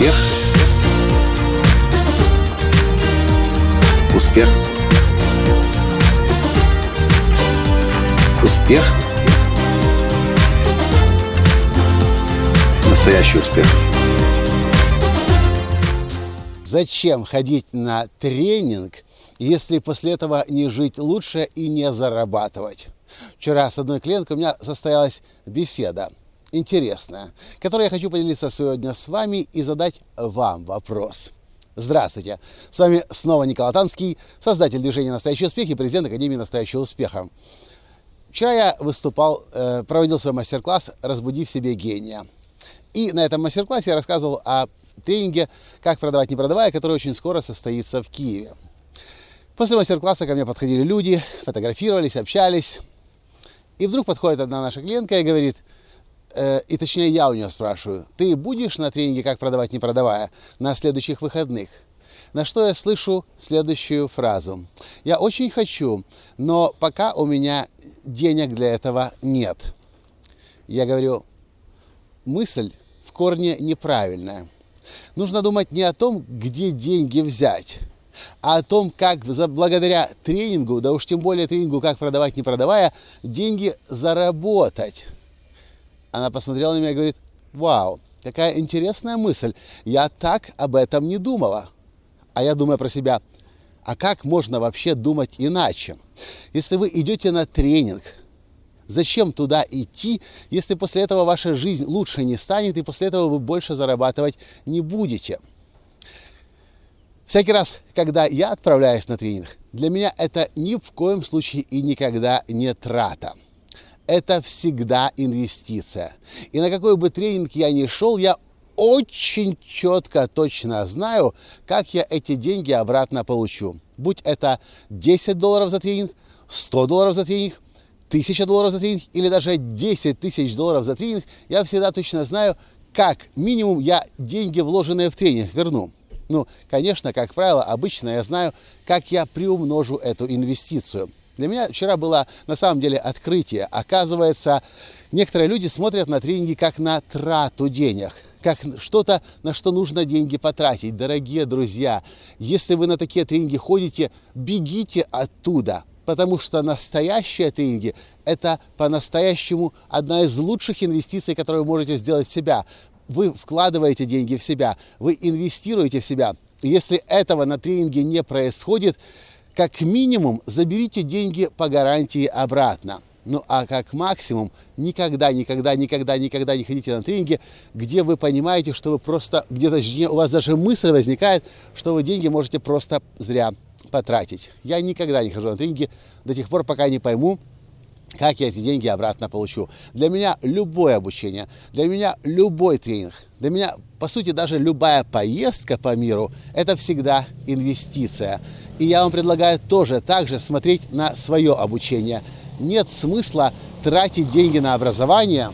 Успех. Успех. Успех. Настоящий успех. Зачем ходить на тренинг, если после этого не жить лучше и не зарабатывать? Вчера с одной клиенткой у меня состоялась беседа интересная, которой я хочу поделиться сегодня с вами и задать вам вопрос. Здравствуйте! С вами снова Николай Танский, создатель движения «Настоящий успех» и президент Академии «Настоящего успеха». Вчера я выступал, э, проводил свой мастер-класс «Разбуди в себе гения». И на этом мастер-классе я рассказывал о тренинге «Как продавать, не продавая», который очень скоро состоится в Киеве. После мастер-класса ко мне подходили люди, фотографировались, общались. И вдруг подходит одна наша клиентка и говорит – Э, и точнее я у нее спрашиваю, ты будешь на тренинге «Как продавать, не продавая» на следующих выходных? На что я слышу следующую фразу. Я очень хочу, но пока у меня денег для этого нет. Я говорю, мысль в корне неправильная. Нужно думать не о том, где деньги взять, а о том, как благодаря тренингу, да уж тем более тренингу «Как продавать, не продавая», деньги заработать. Она посмотрела на меня и говорит, вау, какая интересная мысль. Я так об этом не думала. А я думаю про себя, а как можно вообще думать иначе? Если вы идете на тренинг, зачем туда идти, если после этого ваша жизнь лучше не станет, и после этого вы больше зарабатывать не будете? Всякий раз, когда я отправляюсь на тренинг, для меня это ни в коем случае и никогда не трата это всегда инвестиция. И на какой бы тренинг я ни шел, я очень четко, точно знаю, как я эти деньги обратно получу. Будь это 10 долларов за тренинг, 100 долларов за тренинг, 1000 долларов за тренинг или даже 10 тысяч долларов за тренинг, я всегда точно знаю, как минимум я деньги, вложенные в тренинг, верну. Ну, конечно, как правило, обычно я знаю, как я приумножу эту инвестицию – для меня вчера было на самом деле открытие. Оказывается, некоторые люди смотрят на тренинги как на трату денег как что-то, на что нужно деньги потратить. Дорогие друзья, если вы на такие тренинги ходите, бегите оттуда, потому что настоящие тренинги – это по-настоящему одна из лучших инвестиций, которые вы можете сделать в себя. Вы вкладываете деньги в себя, вы инвестируете в себя. Если этого на тренинге не происходит, как минимум заберите деньги по гарантии обратно. Ну а как максимум никогда, никогда, никогда, никогда не ходите на тренинги, где вы понимаете, что вы просто, где точнее у вас даже мысль возникает, что вы деньги можете просто зря потратить. Я никогда не хожу на тренинги до тех пор, пока не пойму, как я эти деньги обратно получу. Для меня любое обучение, для меня любой тренинг, для меня, по сути, даже любая поездка по миру – это всегда инвестиция. И я вам предлагаю тоже так же смотреть на свое обучение. Нет смысла тратить деньги на образование.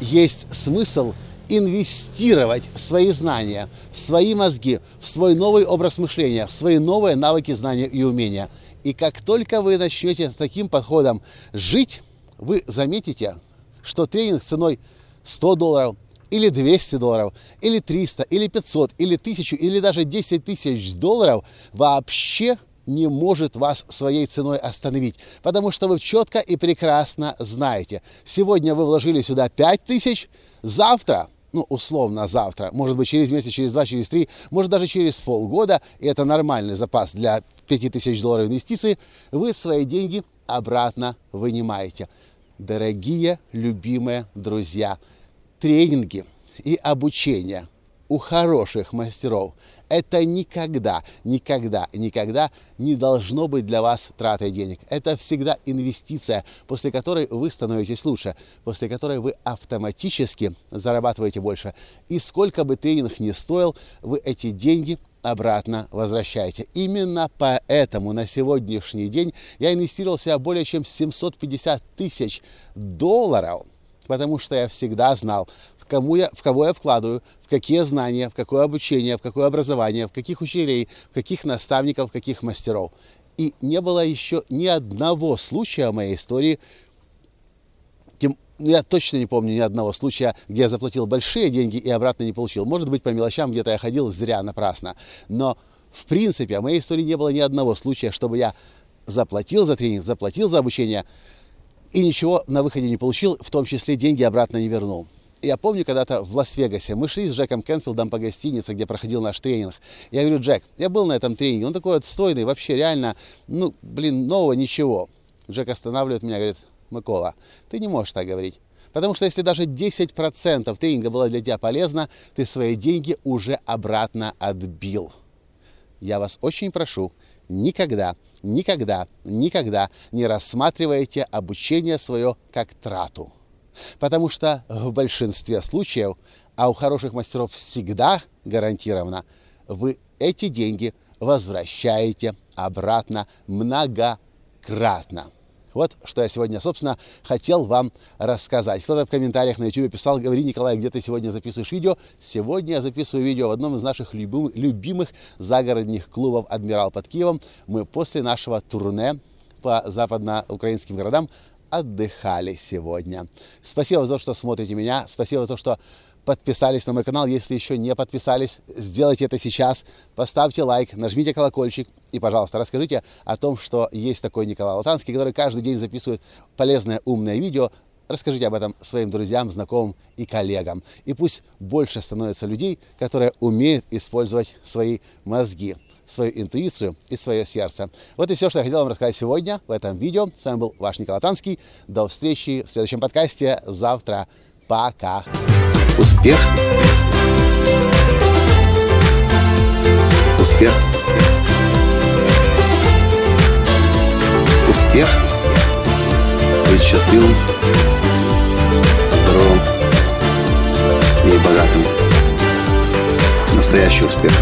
Есть смысл инвестировать в свои знания, в свои мозги, в свой новый образ мышления, в свои новые навыки, знания и умения. И как только вы начнете таким подходом жить, вы заметите, что тренинг ценой 100 долларов, или 200 долларов, или 300, или 500, или 1000, или даже 10 тысяч долларов вообще не может вас своей ценой остановить, потому что вы четко и прекрасно знаете, сегодня вы вложили сюда 5 тысяч, завтра, ну, условно завтра, может быть, через месяц, через два, через три, может, даже через полгода, и это нормальный запас для 5 тысяч долларов инвестиций, вы свои деньги обратно вынимаете. Дорогие, любимые друзья – тренинги и обучение у хороших мастеров это никогда, никогда, никогда не должно быть для вас тратой денег. Это всегда инвестиция, после которой вы становитесь лучше, после которой вы автоматически зарабатываете больше. И сколько бы тренинг ни стоил, вы эти деньги обратно возвращаете. Именно поэтому на сегодняшний день я инвестировал в себя более чем 750 тысяч долларов – потому что я всегда знал, в, кому я, в кого я вкладываю, в какие знания, в какое обучение, в какое образование, в каких учителей, в каких наставников, в каких мастеров. И не было еще ни одного случая в моей истории, тем я точно не помню ни одного случая, где я заплатил большие деньги и обратно не получил. Может быть, по мелочам где-то я ходил зря, напрасно. Но, в принципе, в моей истории не было ни одного случая, чтобы я заплатил за тренинг, заплатил за обучение и ничего на выходе не получил, в том числе деньги обратно не вернул. Я помню, когда-то в Лас-Вегасе мы шли с Джеком Кенфилдом по гостинице, где проходил наш тренинг. Я говорю, Джек, я был на этом тренинге, он такой отстойный, вообще реально, ну, блин, нового ничего. Джек останавливает меня, говорит, Микола, ты не можешь так говорить. Потому что если даже 10% тренинга было для тебя полезно, ты свои деньги уже обратно отбил. Я вас очень прошу, никогда, никогда, никогда не рассматривайте обучение свое как трату. Потому что в большинстве случаев, а у хороших мастеров всегда гарантированно, вы эти деньги возвращаете обратно многократно. Вот что я сегодня, собственно, хотел вам рассказать. Кто-то в комментариях на YouTube писал, говори, Николай, где ты сегодня записываешь видео? Сегодня я записываю видео в одном из наших любимых загородных клубов «Адмирал» под Киевом. Мы после нашего турне по западноукраинским городам отдыхали сегодня. Спасибо за то, что смотрите меня. Спасибо за то, что подписались на мой канал. Если еще не подписались, сделайте это сейчас. Поставьте лайк, нажмите колокольчик и, пожалуйста, расскажите о том, что есть такой Николай Латанский, который каждый день записывает полезное, умное видео. Расскажите об этом своим друзьям, знакомым и коллегам. И пусть больше становится людей, которые умеют использовать свои мозги свою интуицию и свое сердце. Вот и все, что я хотел вам рассказать сегодня в этом видео. С вами был ваш Николай Танский. До встречи в следующем подкасте завтра. Пока. Успех. Успех. Успех. Быть счастливым, здоровым и богатым. Настоящий успех.